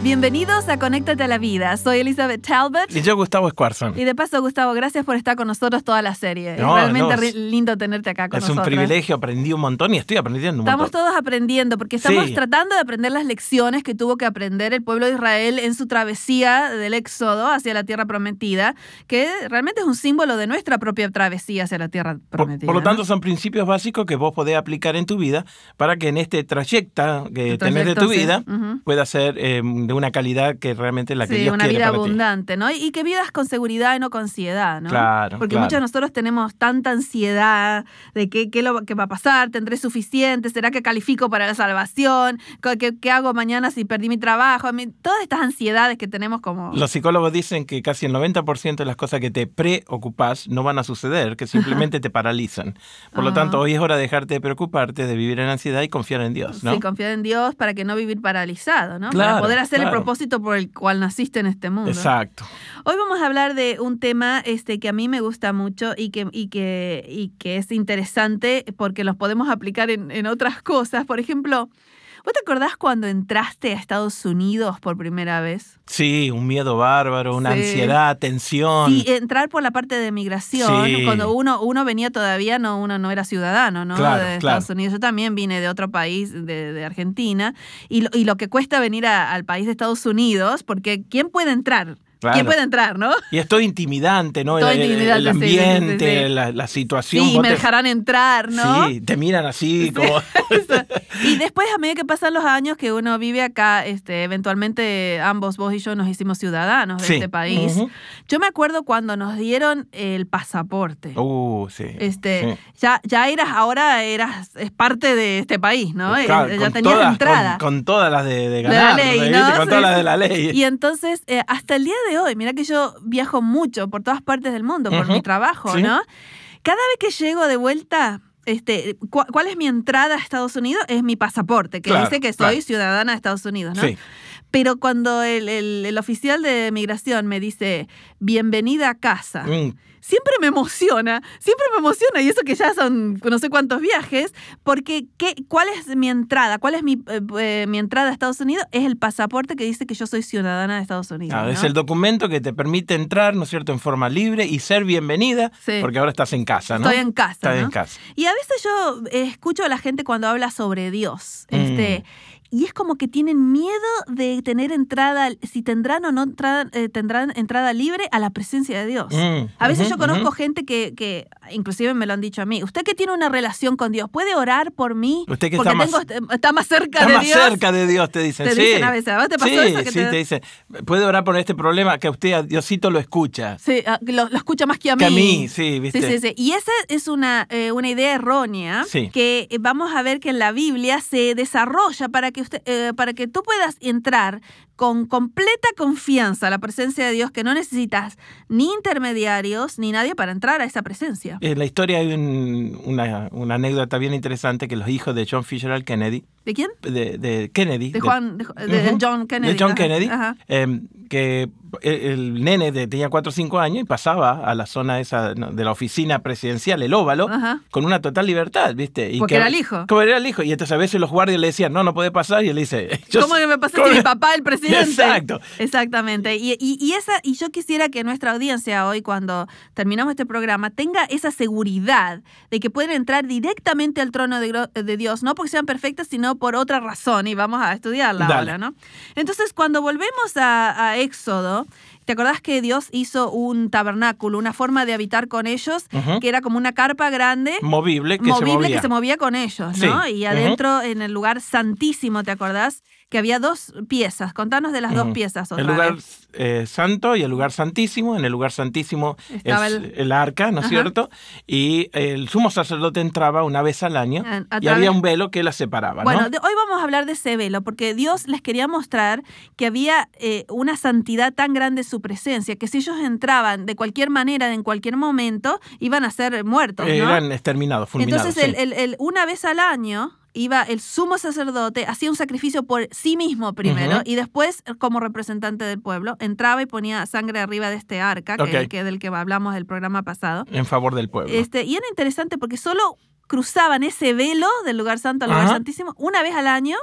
Bienvenidos a Conéctate a la Vida. Soy Elizabeth Talbot. Y yo, Gustavo Squarson. Y de paso, Gustavo, gracias por estar con nosotros toda la serie. es realmente lindo tenerte acá con nosotros. Es un privilegio, aprendí un montón y estoy aprendiendo un estamos montón. Estamos todos aprendiendo, porque estamos tratando de aprender las lecciones que tuvo que aprender el pueblo de Israel en su travesía del Éxodo hacia la tierra prometida, que realmente es un símbolo de nuestra propia travesía hacia la tierra prometida. Por, lo tanto, son principios básicos que vos podés aplicar en tu vida para que en este trayecto que tenés de tu vida pueda ser eh, de una calidad que realmente la que sí, Dios una quiere vida para ti. abundante, ¿no? Y que vivas con seguridad y no con ansiedad, ¿no? Claro, Porque claro. muchos de nosotros tenemos tanta ansiedad de qué, qué, lo, qué va a pasar, tendré suficiente, será que califico para la salvación, qué, qué hago mañana si perdí mi trabajo, todas estas ansiedades que tenemos como... Los psicólogos dicen que casi el 90% de las cosas que te preocupas no van a suceder, que simplemente te paralizan. Por lo tanto, hoy es hora de dejarte de preocuparte, de vivir en ansiedad y confiar en Dios, ¿no? Sí, confiar en Dios para que no vivir paralizado, ¿no? Claro, para poder hacer claro. el propósito por el cual naciste en este mundo. Exacto. Hoy vamos a hablar de un tema este, que a mí me gusta mucho y que, y que, y que es interesante porque los podemos aplicar en, en otras cosas. Por ejemplo, ¿Vos te acordás cuando entraste a Estados Unidos por primera vez? Sí, un miedo bárbaro, una Sí. ansiedad, tensión. Sí, entrar por la parte de migración, Sí. cuando uno, uno venía todavía, no, uno no era ciudadano, ¿no? Claro, de claro. Estados Unidos. Yo también vine de otro país, de, de Argentina, y lo, y lo que cuesta venir a- al país de Estados Unidos, porque ¿quién puede entrar? Claro. ¿Quién puede entrar, no? Y es todo intimidante, ¿no? Todo el, el- intimidante, el sí, sí, sí, ambiente, sí. La, la situación. Sí, me te- dejarán entrar, ¿no? Sí, te miran así como... y después, a medida que pasan los años que uno vive acá, este, eventualmente ambos, vos y yo, nos hicimos ciudadanos de este país. Ujú. Yo me acuerdo cuando nos dieron el pasaporte. Uh, sí. Este, ya, ya eras, ahora eras, es parte de este país, ¿no? Claro, Eh, ya tenías todas, entrada. Con, con todas las de, de de ganar. la ley, ¿viste? ¿no? Con todas las de la ley. Y entonces, eh, hasta el día de hoy, mira que yo viajo mucho por todas partes del mundo por mi trabajo, Sí. ¿no? Cada vez que llego de vuelta, este, cu- ¿cuál es mi entrada a Estados Unidos? Es mi pasaporte, que Claro, dice que soy claro. ciudadana de Estados Unidos, ¿no? Sí. Pero cuando el, el- el oficial de migración me dice, bienvenida a casa, Mm, siempre me emociona, siempre me emociona, y eso que ya son no sé cuántos viajes, porque ¿qué, ¿cuál es mi entrada? ¿Cuál es mi, eh, eh, mi entrada a Estados Unidos? Es el pasaporte que dice que yo soy ciudadana de Estados Unidos. claro, ¿no? Es el documento que te permite entrar, ¿no es cierto?, en forma libre y ser bienvenida, Sí. porque ahora estás en casa, ¿no? Estoy en casa. ¿no? en casa. Y a veces yo eh, escucho a la gente cuando habla sobre Dios. Mm. Este, y es como que tienen miedo de tener entrada, si tendrán o no entrada- eh, tendrán entrada libre a la presencia de Dios. Mm, A veces yo conozco gente que, que, inclusive me lo han dicho a mí, usted que tiene una relación con Dios, ¿puede orar por mí? Usted que Porque está más- tengo- está más cerca Está de más Dios. cerca de Dios, te dicen. Te sí. dicen a veces, ¿a vos te pasó sí, eso que sí, te- te dicen. Puede orar por este problema que usted, a Diosito, lo escucha. Sí, ah, lo, lo escucha más que a mí. Que a mí, sí, ¿viste? Sí, sí, sí. Y esa es una, eh, una idea errónea que eh, vamos a ver que en la Biblia se desarrolla para que, usted, eh, para que tú puedas entrar con completa confianza a la presencia de Dios, que no necesitas ni intermediarios ni nadie para entrar a esa presencia. En la historia hay un- una, una anécdota bien interesante que los hijos de John Fitzgerald Kennedy, ¿De quién? de, de Kennedy, De Juan, de. John Kennedy. de John ajá, Kennedy, ajá. eh, que el, nene de- tenía 4 o 5 años y pasaba a la zona esa de la oficina presidencial, el óvalo, Ajá. con una total libertad, ¿viste? Y Porque que- era el hijo. Como era el hijo. Y entonces a veces los guardias le decían, no, no puede pasar. Y él dice, yo ¿Cómo que me pasa ¿cómo si mi papá el presidente? Exacto. Exactamente. Y, y- y esa, y yo quisiera que nuestra audiencia hoy, cuando terminamos este programa, tenga esa seguridad de que pueden entrar directamente al trono de, de Dios, no porque sean perfectas, sino por otra razón. Y vamos a estudiarla Dale. ahora, ¿no? Entonces, cuando volvemos a, a Éxodo, ¿te acordás que Dios hizo un tabernáculo, una forma de habitar con ellos, que era como una carpa grande? Movible que movible se movía. que se movía con ellos, ¿no? Sí, Y adentro, en el lugar santísimo, ¿te acordás? Que había dos piezas. Contanos de las dos piezas otra El lugar vez. eh, santo y el lugar santísimo. En el lugar santísimo Estaba es el- el, arca, ¿no es cierto? Y el sumo sacerdote entraba una vez al año A- a y había un velo que la separaba, Bueno, ¿no? de- hoy vamos a hablar de ese velo, porque Dios les quería mostrar que había eh, una santidad tan grande en su presencia, que si ellos entraban de cualquier manera, en cualquier momento, iban a ser muertos, ¿no? Eran exterminados, fulminados. Entonces, sí. el- el- una vez al año iba el sumo sacerdote, hacía un sacrificio por sí mismo primero y después, como representante del pueblo, entraba y ponía sangre arriba de este arca, que, del que hablamos del programa pasado. En favor del pueblo. Este, y era interesante porque solo cruzaban ese velo del lugar santo al lugar santísimo una vez al año.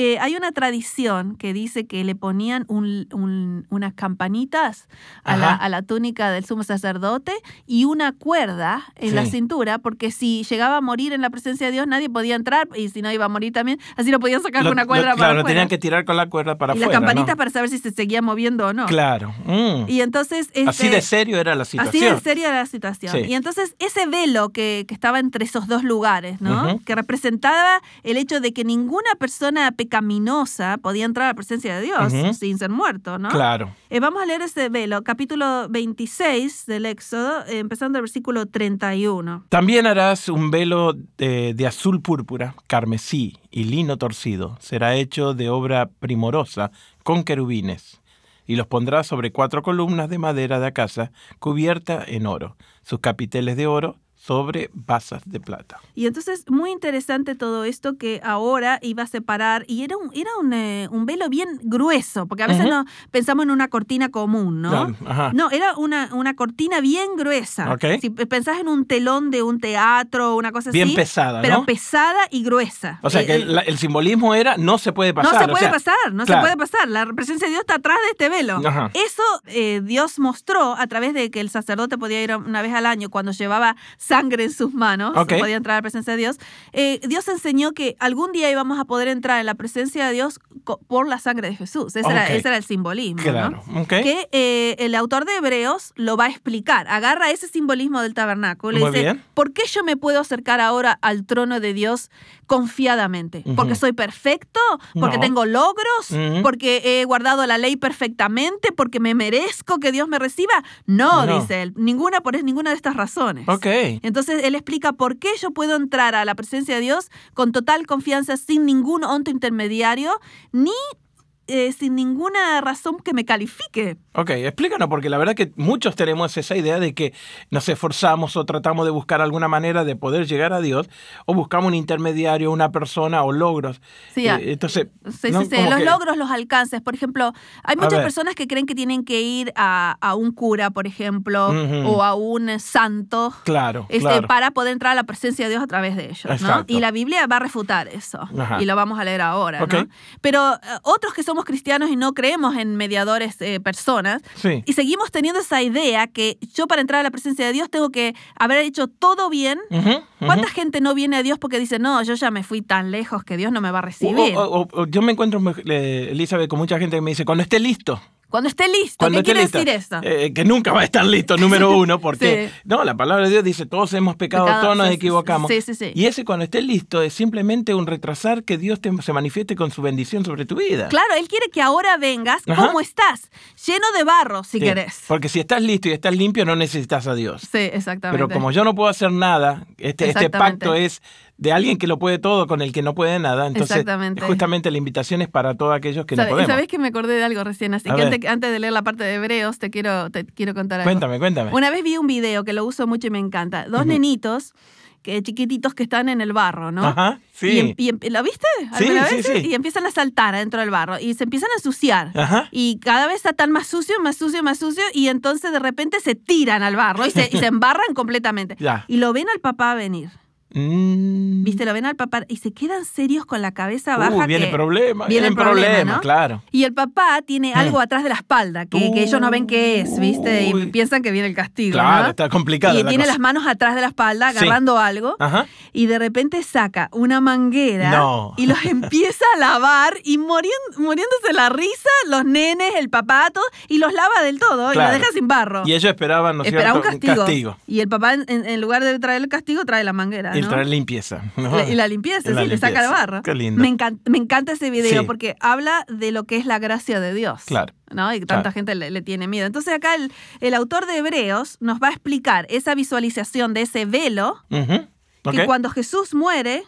Eh, hay una tradición que dice que le ponían un- un- unas campanitas a la, a la túnica del sumo sacerdote y una cuerda en la cintura, porque si llegaba a morir en la presencia de Dios nadie podía entrar y si no iba a morir también, así lo podían sacar Lo- con una lo- cuerda claro, para lo afuera. tenían que tirar con la cuerda para y las afuera. campanitas ¿no? para saber si se seguía moviendo o no. Claro. mm. Y entonces... Así este, de serio era la Así situación. de seria era la situación. Sí. Y entonces ese velo que, que estaba entre esos dos lugares, ¿no? Que representaba el hecho de que ninguna persona pecaminosa podía entrar a la presencia de Dios sin ser muerto, ¿no? Claro. Eh, vamos a leer ese velo, capítulo 26 del Éxodo, eh, empezando el versículo 31. También harás un velo de, de azul púrpura, carmesí y lino torcido. Será hecho de obra primorosa con querubines. Y los pondrás sobre cuatro columnas de madera de acacia cubierta en oro. Sus capiteles de oro sobre basas de plata. Y entonces, muy interesante todo esto que ahora iba a separar, y era un, era un, eh, un velo bien grueso, porque a veces no pensamos en una cortina común, ¿no? Ajá. No, era una, una cortina bien gruesa. Si pensás en un telón de un teatro o una cosa Bien así. pesada, Pero ¿no? pesada y gruesa. O sea Eh, que eh, el, simbolismo era no se puede pasar. no se o puede sea, pasar, no claro. se puede pasar. La presencia de Dios está atrás de este velo. Ajá. Eso eh, Dios mostró a través de que el sacerdote podía ir una vez al año cuando llevaba sangre en sus manos, Ok. podía entrar a la presencia de Dios. Eh, Dios enseñó que algún día íbamos a poder entrar en la presencia de Dios por la sangre de Jesús. Ese, era, Ok. ese era el simbolismo. ¿no? Claro. ok. que eh, el autor de Hebreos lo va a explicar. Agarra ese simbolismo del tabernáculo y dice, bien. ¿por qué yo me puedo acercar ahora al trono de Dios confiadamente? Ujú. ¿Porque soy perfecto? ¿Porque No. tengo logros? Ujú. ¿Porque he guardado la ley perfectamente? ¿Porque me merezco que Dios me reciba? No, No. dice él, ninguna por ninguna de estas razones. Ok. Entonces él explica por qué yo puedo entrar a la presencia de Dios con total confianza, sin ningún onto intermediario, ni eh, sin ninguna razón que me califique. Ok, explícanos, porque la verdad que muchos tenemos esa idea de que nos esforzamos o tratamos de buscar alguna manera de poder llegar a Dios, o buscamos un intermediario, una persona o logros. Sí, Eh, entonces, Sí, ¿no? sí, sí. Los que- logros, los alcances. Por ejemplo, hay muchas personas que creen que tienen que ir a, a un cura, por ejemplo, Ujú. o a un santo. Claro, este, claro. para poder entrar a la presencia de Dios a través de ellos, ¿no? Y la Biblia va a refutar eso. Ajá. Y lo vamos a leer ahora, Ok. ¿no? Pero eh, otros que somos cristianos y no creemos en mediadores eh, personas, Sí. y seguimos teniendo esa idea que yo para entrar a la presencia de Dios tengo que haber hecho todo bien. ¿Cuánta gente no viene a Dios porque dice, no, yo ya me fui tan lejos que Dios no me va a recibir? O- o- o- o yo me encuentro, eh, Elizabeth, con mucha gente que me dice, cuando esté listo. Cuando esté listo, Cuando ¿qué esté quiere listo. decir eso? Eh, que nunca va a estar listo, número uno, porque Sí. no, la palabra de Dios dice, todos hemos pecado, Pecado, todos nos sí, equivocamos. sí, sí, sí. Y ese cuando esté listo es simplemente un retrasar que Dios te- se manifieste con su bendición sobre tu vida. Claro, Él quiere que ahora vengas Ajá. como estás, lleno de barro, si querés. Porque si estás listo y estás limpio, no necesitas a Dios. Sí, exactamente. Pero como yo no puedo hacer nada, este, este pacto es de alguien que lo puede todo con el que no puede nada. Entonces, Exactamente. justamente la invitación es para todos aquellos que no ¿Sabe- y podemos. ¿Sabés que me acordé de algo recién? Así A que antes, antes de leer la parte de Hebreos, te quiero, te quiero contar algo. Cuéntame, cuéntame. Una vez vi un video que lo uso mucho y me encanta. Dos nenitos que chiquititos que están en el barro, ¿no? Ajá, Y, sí. em- y em- ¿Lo viste? Sí, sí, sí. Y empiezan a saltar adentro del barro y se empiezan a ensuciar. Ajá. Y cada vez está tan más sucio, más sucio, más sucio. Y entonces de repente se tiran al barro y se, y se embarran completamente. Ya. Y lo ven al papá venir. Mm. ¿Viste? Lo ven al papá y se quedan serios con la cabeza Uh, baja. viene que- problema, viene viene el problema, problema, ¿no? claro. Y el papá tiene Mm. algo atrás de la espalda que, que ellos no ven qué es, ¿viste? Y piensan que viene el castigo. Claro, ¿no? está complicada Y la tiene cosa. las manos atrás de la espalda Sí. agarrando algo. Ajá. Y de repente saca una manguera No. y los empieza a lavar y morien- muriéndose la risa, los nenes, el papá, todo, y los lava del todo y los deja sin barro. Y ellos esperaban, ¿no es Esperaba cierto? un castigo. Y el papá, en, en lugar de traer el castigo, trae la manguera. Traer limpieza. ¿no? La- y la limpieza, la sí, le saca el limpieza. barro. Qué lindo. Me, encan- me encanta ese video Sí. porque habla de lo que es la gracia de Dios. Claro. ¿no? Y tanta Claro. gente le, le tiene miedo. Entonces acá el, el autor de Hebreos nos va a explicar esa visualización de ese velo que cuando Jesús muere,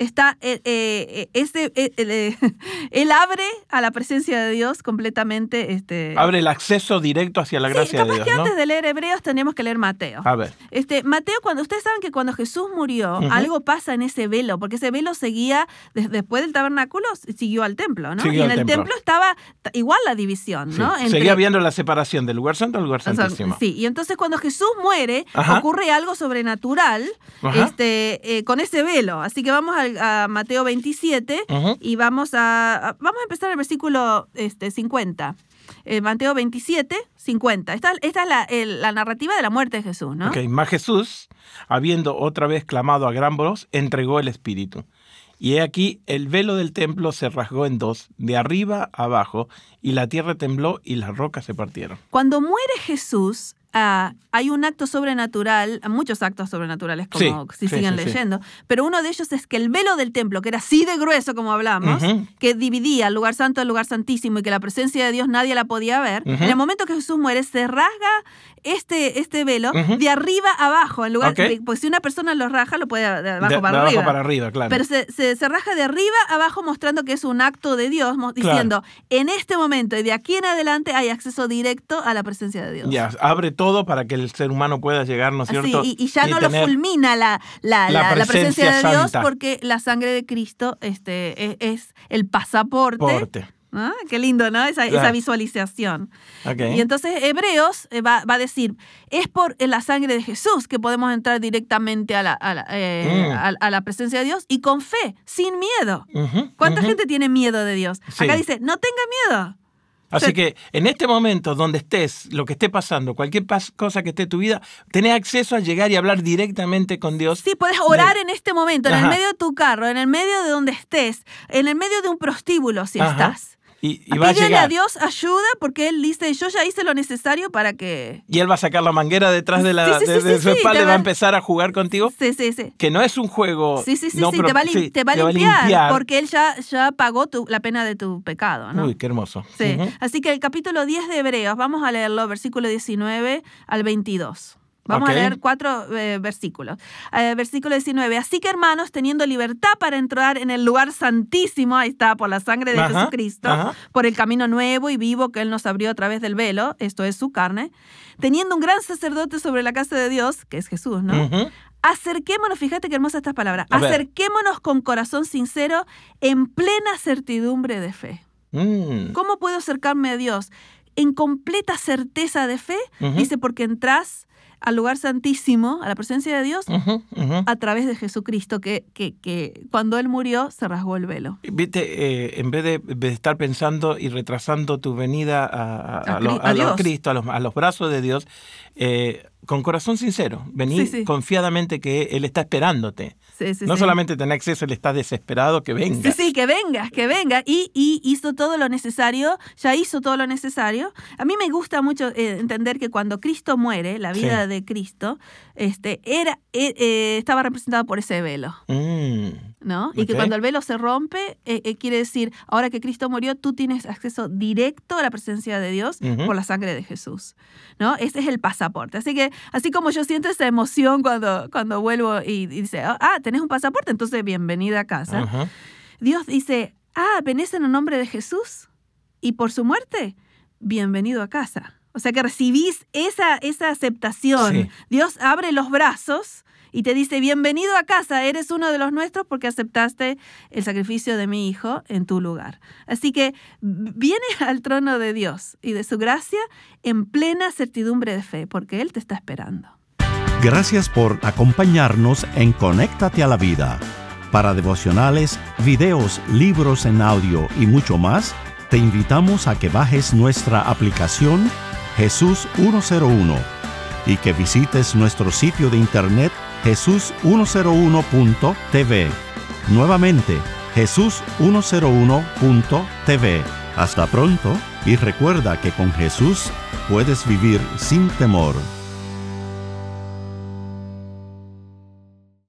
está eh, eh, eh, eh, él abre a la presencia de Dios completamente. Este, Abre el acceso directo hacia la Sí, gracia de capaz Dios, que ¿no? antes de leer Hebreos tenemos que leer Mateo. A ver. Este, Mateo, cuando ustedes saben que cuando Jesús murió, algo pasa en ese velo, porque ese velo seguía des- después del tabernáculo, siguió al templo, ¿no? Siguió y en el templo. templo estaba igual la división, Sí. ¿no? Entre- Seguía viendo la separación del lugar santo al lugar o sea, santísimo. sí, y entonces cuando Jesús muere, Ajá. ocurre algo sobrenatural Ajá. este, con ese velo. Así que vamos al- a, Mateo 27 Ujú. y vamos a, vamos a empezar el versículo este, 50. Eh, Mateo 27, 50. Esta, esta es la, el- la narrativa de la muerte de Jesús, ¿no? Ok, Mas Jesús, habiendo otra vez clamado a gran voz, entregó el Espíritu. Y he aquí, el velo del templo se rasgó en dos, de arriba a abajo, y la tierra tembló y las rocas se partieron. Cuando muere Jesús, ah, hay un acto sobrenatural, muchos actos sobrenaturales como Sí, si sí, siguen sí, leyendo, pero uno de ellos es que el velo del templo, que era así de grueso como hablamos, que dividía el lugar santo del lugar santísimo y que la presencia de Dios nadie la podía ver, en el momento que Jesús muere se rasga este, este velo de arriba a abajo, en lugar Ok. de- pues si una persona lo raja, lo puede de abajo de, para de arriba. abajo para arriba, claro. Pero se, se, se raja de arriba a abajo mostrando que es un acto de Dios, Claro. diciendo, en este momento y de aquí en adelante hay acceso directo a la presencia de Dios. ya, abre todo para que el ser humano pueda llegar, ¿no es Así, cierto? y, y ya no lo fulmina la, la, la presencia, presencia de Dios santa. porque la sangre de Cristo este, es, es el pasaporte. Porte. ¿Ah? Qué lindo, ¿no? Esa, esa Claro. visualización. Ok. Y entonces Hebreos eh, va, va a decir, es por la sangre de Jesús que podemos entrar directamente a la, a la, eh, Mm. a- a la presencia de Dios y con fe, sin miedo. ¿Cuánta gente tiene miedo de Dios? Sí. Acá dice, no tenga miedo. Así Sí. que en este momento donde estés, lo que esté pasando, cualquier pas- cosa que esté en tu vida, tenés acceso a llegar y hablar directamente con Dios. Sí, puedes orar en este momento, en el medio de tu carro, en el medio de donde estés, en el medio de un prostíbulo si Ajá. estás. Y, y va a llegar. a Dios ayuda porque Él dice, yo ya hice lo necesario para que... Y él va a sacar la manguera detrás de, la, Sí, sí, de, sí, de su espalda y va a empezar a jugar contigo. Sí, sí, sí. Que no es un juego. Sí, sí, sí, no pro- te va a, te va a limpiar, porque Él ya, ya pagó tu- la pena de tu pecado, ¿no? Uy, qué hermoso. Sí. Ujú. Así que el capítulo 10 de Hebreos, vamos a leerlo, versículo 19 al 22. Vamos Ok. a leer cuatro eh, versículos. Eh, versículo 19. Así que hermanos, teniendo libertad para entrar en el lugar santísimo, ahí está, por la sangre de Ajá, Jesucristo, ajá. por el camino nuevo y vivo que Él nos abrió a través del velo, esto es su carne, teniendo un gran sacerdote sobre la casa de Dios, que es Jesús, ¿no? Ujú. Acerquémonos, fíjate qué hermosas estas palabras, acerquémonos con corazón sincero en plena certidumbre de fe. Mm. ¿Cómo puedo acercarme a Dios? En completa certeza de fe, Ujú. dice, porque entras al lugar santísimo, a la presencia de Dios, a través de Jesucristo, que, que, que cuando Él murió se rasgó el velo. Viste, eh, en vez de, de estar pensando y retrasando tu venida a, a- A a lo- Cri- a a lo- Dios. Cristo, a los, a los brazos de Dios, eh, con corazón sincero, vení Sí, sí. confiadamente que Él está esperándote. Sí, sí, no sí. solamente tener acceso, Él está desesperado que venga. Sí, sí, que vengas, que venga. Y, y hizo todo lo necesario, ya hizo todo lo necesario. A mí me gusta mucho eh, entender que cuando Cristo muere, la vida de Cristo, este, era, eh, eh, estaba representado por ese velo. Mm. ¿No? Y que cuando el velo se rompe, eh, eh, quiere decir, ahora que Cristo murió, tú tienes acceso directo a la presencia de Dios por la sangre de Jesús, ¿no? Ese es el pasaporte. Así que, así como yo siento esa emoción cuando, cuando vuelvo y, y dice, ah, tenés un pasaporte, entonces bienvenida a casa. Dios dice, ah, venís en el nombre de Jesús y por su muerte, bienvenido a casa. O sea que recibís esa, esa aceptación. Sí. Dios abre los brazos y te dice, bienvenido a casa, eres uno de los nuestros porque aceptaste el sacrificio de mi hijo en tu lugar. Así que viene al trono de Dios y de su gracia en plena certidumbre de fe, porque Él te está esperando. Gracias por acompañarnos en Conéctate a la Vida. Para devocionales, videos, libros en audio y mucho más, te invitamos a que bajes nuestra aplicación Jesús 101 y que visites nuestro sitio de internet jesús101.tv. Nuevamente, jesús101.tv. Hasta pronto y recuerda que con Jesús puedes vivir sin temor.